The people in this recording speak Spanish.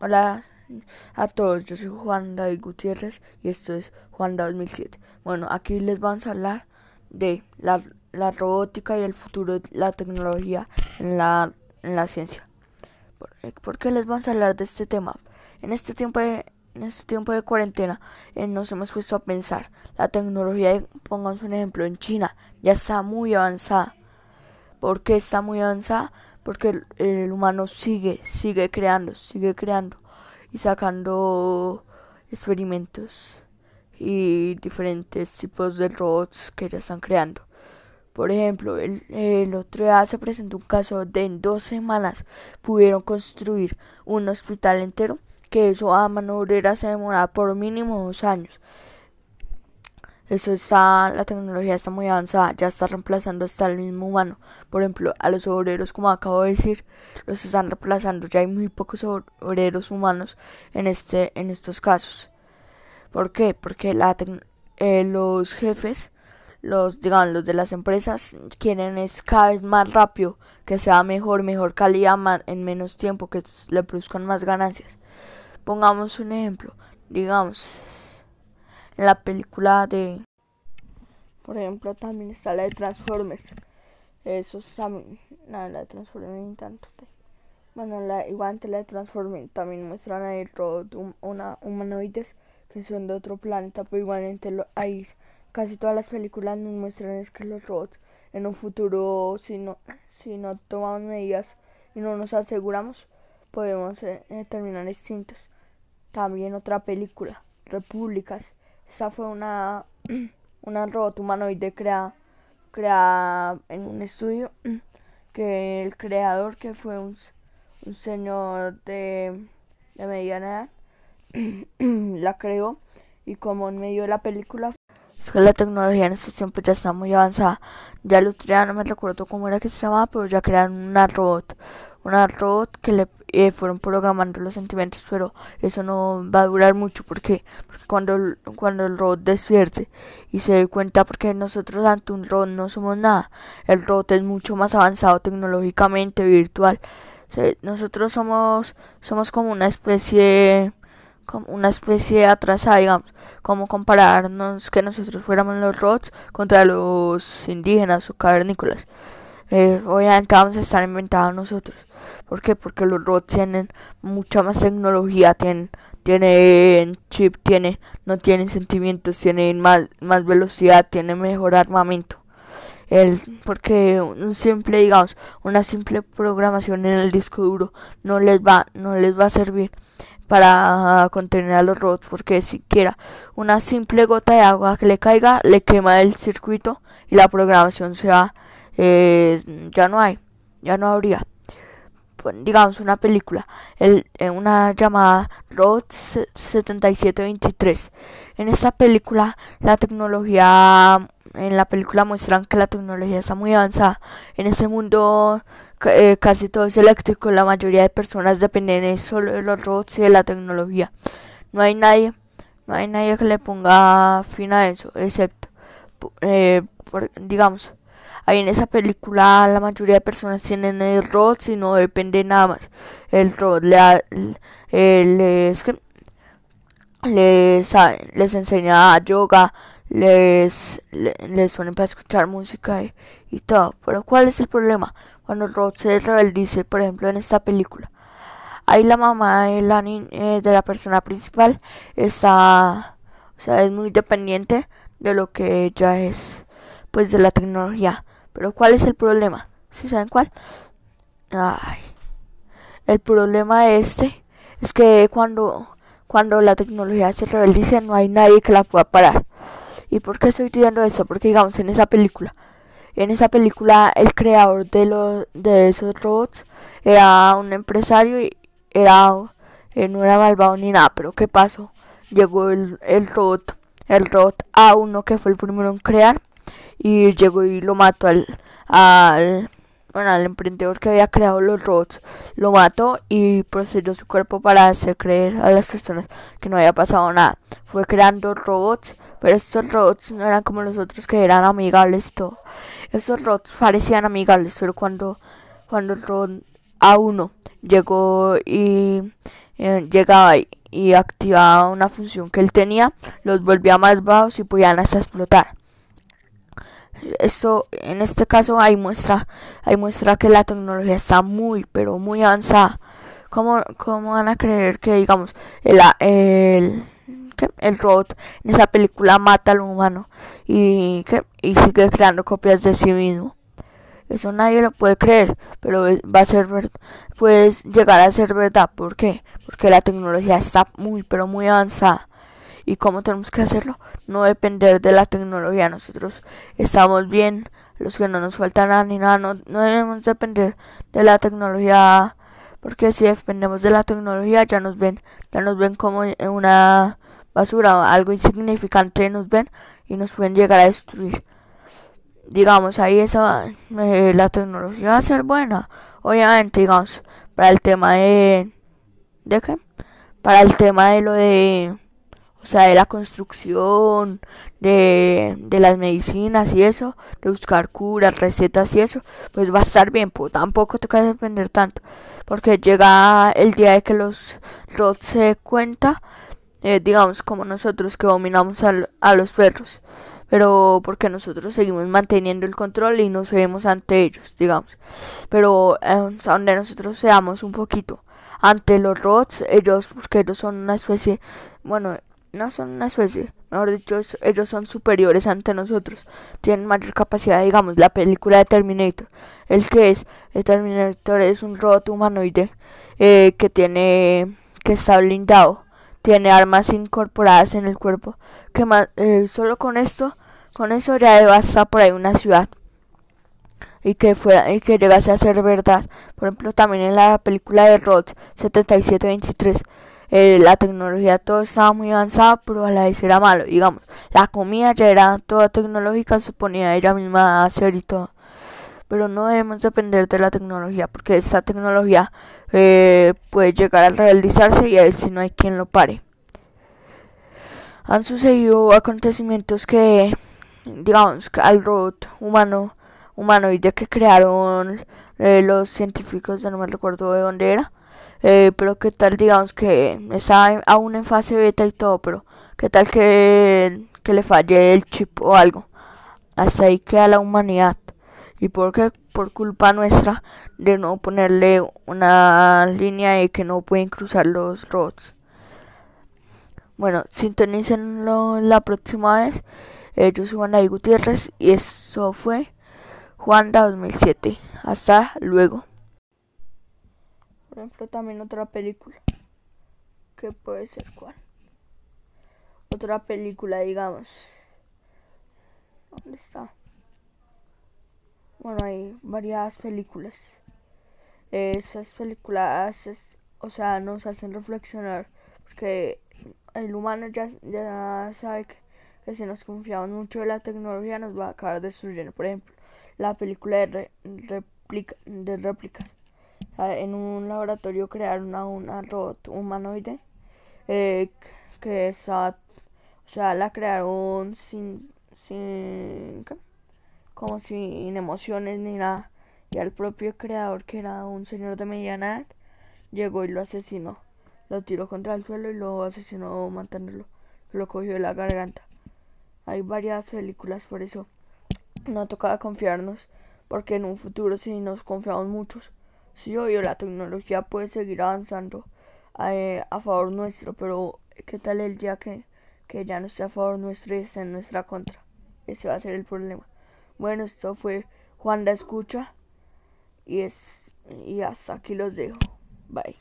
Hola a todos, yo soy Juan David Gutiérrez y esto es Juan 2007. Bueno, aquí les vamos a hablar de la, la robótica y el futuro de la tecnología en la, en la ciencia. ¿Por, qué les vamos a hablar de este tema? En este tiempo de, en este tiempo de cuarentena eh, nos hemos puesto a pensar. La tecnología, pongamos un ejemplo, en China ya está muy avanzada. ¿Por qué está muy avanzada? Porque el, humano sigue, sigue creando, sigue creando y sacando experimentos y diferentes tipos de robots que ya están creando. Por ejemplo, el, otro día se presentó un caso de en dos semanas pudieron construir un hospital entero, que eso a mano obrera se demora por mínimo dos años. Eso está, la tecnología está muy avanzada, ya está reemplazando hasta el mismo humano. Por ejemplo, a los obreros, como acabo de decir, los están reemplazando. Ya hay muy pocos obreros humanos en este, en estos casos. ¿Por qué? Porque la eh, los jefes, los, digamos, los de las empresas quieren es cada vez más rápido, que sea mejor, mejor calidad, en menos tiempo, que le produzcan más ganancias. Pongamos un ejemplo, digamos, en la película de por ejemplo también está la de Transformers. Eso también la, la de Transformers tanto bueno la igual la de Transformers también muestran ahí robot una humanoides que son de otro planeta pero igualmente lo, ahí casi todas las películas nos muestran es que los robots en un futuro si no si no tomamos medidas y no nos aseguramos podemos eh, eh, terminar extintos. También otra película repúblicas esa fue una, una robot humanoide creada, creada en un estudio que el creador, que fue un, un señor de, de mediana edad, la creó y como en medio de la película es que la tecnología en estos tiempos ya está muy avanzada. Ya los no me recuerdo cómo era que se llamaba, pero ya crearon una robot. Una robot que le eh, fueron programando los sentimientos, pero eso no va a durar mucho. porque Porque cuando, cuando el robot despierte y se dé cuenta, porque nosotros ante un robot no somos nada. El robot es mucho más avanzado tecnológicamente, virtual. nosotros somos, somos como una especie como una especie atrasada, digamos, como compararnos que nosotros fuéramos los robots contra los indígenas o cavernícolas. Eh, obviamente vamos a estar inventados nosotros. ¿Por qué? Porque los robots tienen mucha más tecnología, tienen, tienen chip, tienen, no tienen sentimientos, tienen más, más velocidad, tienen mejor armamento. El, porque un simple, digamos, una simple programación en el disco duro no les va, no les va a servir para contener a los robots porque siquiera una simple gota de agua que le caiga le quema el circuito y la programación se va eh, ya no hay ya no habría digamos una película el, eh, una llamada Robot 7723 en esta película la tecnología en la película muestran que la tecnología está muy avanzada. En ese mundo eh, casi todo es eléctrico, la mayoría de personas dependen solo de los robots y de la tecnología. No hay nadie, no hay nadie que le ponga fin a eso, excepto, eh, digamos, ahí en esa película la mayoría de personas tienen el robot y no depende nada más. El robot le, les, les, les enseña yoga, les, les, suelen para escuchar música y, todo. Pero ¿cuál es el problema? Cuando el robot se rebeldice, por ejemplo, en esta película. Ahí la mamá de la, eh, de la persona principal está, o sea, es muy dependiente de lo que ella es, pues de la tecnología. Pero ¿cuál es el problema? ¿Sí saben cuál? Ay, el problema este es que cuando, cuando la tecnología se rebeldice no hay nadie que la pueda parar. ¿Y por qué estoy diciendo eso? Porque digamos en esa película, en esa película el creador de los de esos robots era un empresario y era eh, no era malvado ni nada, pero ¿qué pasó? Llegó el, el robot, el robot A1 que fue el primero en crear y llegó y lo mató al, al bueno, al emprendedor que había creado los robots, lo mató y procedió su cuerpo para hacer creer a las personas que no había pasado nada. Fue creando robots pero estos robots no eran como los otros que eran amigables y todo. Estos robots parecían amigables, pero cuando, cuando el robot A1 llegó y, eh, llegaba y, activaba una función que él tenía, los volvía más bajos y podían hasta explotar. Esto, en este caso, hay muestra, hay muestra que la tecnología está muy, pero muy avanzada. ¿Cómo, cómo van a creer que, digamos, el, el, el robot en esa película mata al humano y, que, y sigue creando copias de sí mismo? Eso nadie lo puede creer, pero va a ser puede llegar a ser verdad. ¿Por qué? Porque la tecnología está muy, pero muy avanzada. ¿Y cómo tenemos que hacerlo? No depender de la tecnología. Nosotros estamos bien, los que no nos falta nada ni nada. No, no debemos depender de la tecnología, porque si dependemos de la tecnología ya nos ven, ya nos ven como una basura, algo insignificante nos ven y nos pueden llegar a destruir digamos, ahí esa, eh, la tecnología va a ser buena. Obviamente, digamos, para el tema de... ¿De qué? Para el tema de lo de... O sea, de la construcción, de, de las medicinas y eso, de buscar curas, recetas y eso, pues va a estar bien, pues tampoco que depender tanto, porque llega el día de que los robots se cuenta, eh, digamos, como nosotros que dominamos a los perros pero porque nosotros seguimos manteniendo el control y nos vemos ante ellos, digamos. Pero eh, donde nosotros seamos un poquito ante los robots, ellos, porque ellos son una especie, bueno, no son una especie, mejor dicho, ellos son superiores ante nosotros, tienen mayor capacidad, digamos, la película de Terminator, el que es, el Terminator es un robot humanoide eh, que tiene, que está blindado, tiene armas incorporadas en el cuerpo, que más, eh, solo con esto con eso ya devasta por ahí una ciudad. Y que fuera y que llegase a ser verdad. Por ejemplo, también en la película de Rod 7723 eh, la tecnología todo estaba muy avanzada, pero a la vez era malo. Digamos, la comida ya era toda tecnológica, se ponía ella misma a hacer y todo. Pero no debemos depender de la tecnología, porque esta tecnología eh, puede llegar a realizarse y a ver si no hay quien lo pare. Han sucedido acontecimientos que digamos, al robot humano humanoide que crearon eh, los científicos, ya no me recuerdo de dónde era, eh, pero qué tal, digamos, que está aún en fase beta y todo, pero qué tal que, que le falle el chip o algo. Hasta ahí queda la humanidad. Y porque por culpa nuestra de no ponerle una línea de que no pueden cruzar los robots. Bueno, sintonícenlo la próxima vez. Eh, yo soy Juan David Gutiérrez y eso fue Juanda 2007. Hasta luego. Por ejemplo, también otra película. ¿Qué puede ser cuál? Otra película, digamos. ¿Dónde está? Bueno, hay varias películas. Esas películas, o sea, nos hacen reflexionar. Porque el humano ya, ya sabe que que si nos confiamos mucho de la tecnología nos va a acabar destruyendo. Por ejemplo, la película de, de réplicas. En un laboratorio crearon a una robot humanoide eh, que esa, o sea, la crearon sin, sin, como sin emociones ni nada. Y al propio creador, que era un señor de mediana edad, llegó y lo asesinó. Lo tiró contra el suelo y lo asesinó matándolo. Lo cogió de la garganta. Hay varias películas, por eso no toca confiarnos, porque en un futuro si nos confiamos muchos, sí, obvio, la tecnología puede seguir avanzando eh, a, favor nuestro, pero ¿qué tal el día que, que ya no esté a favor nuestro y esté en nuestra contra? Ese va a ser el problema. Bueno, esto fue Juan la Escucha y, es, y hasta aquí los dejo. Bye.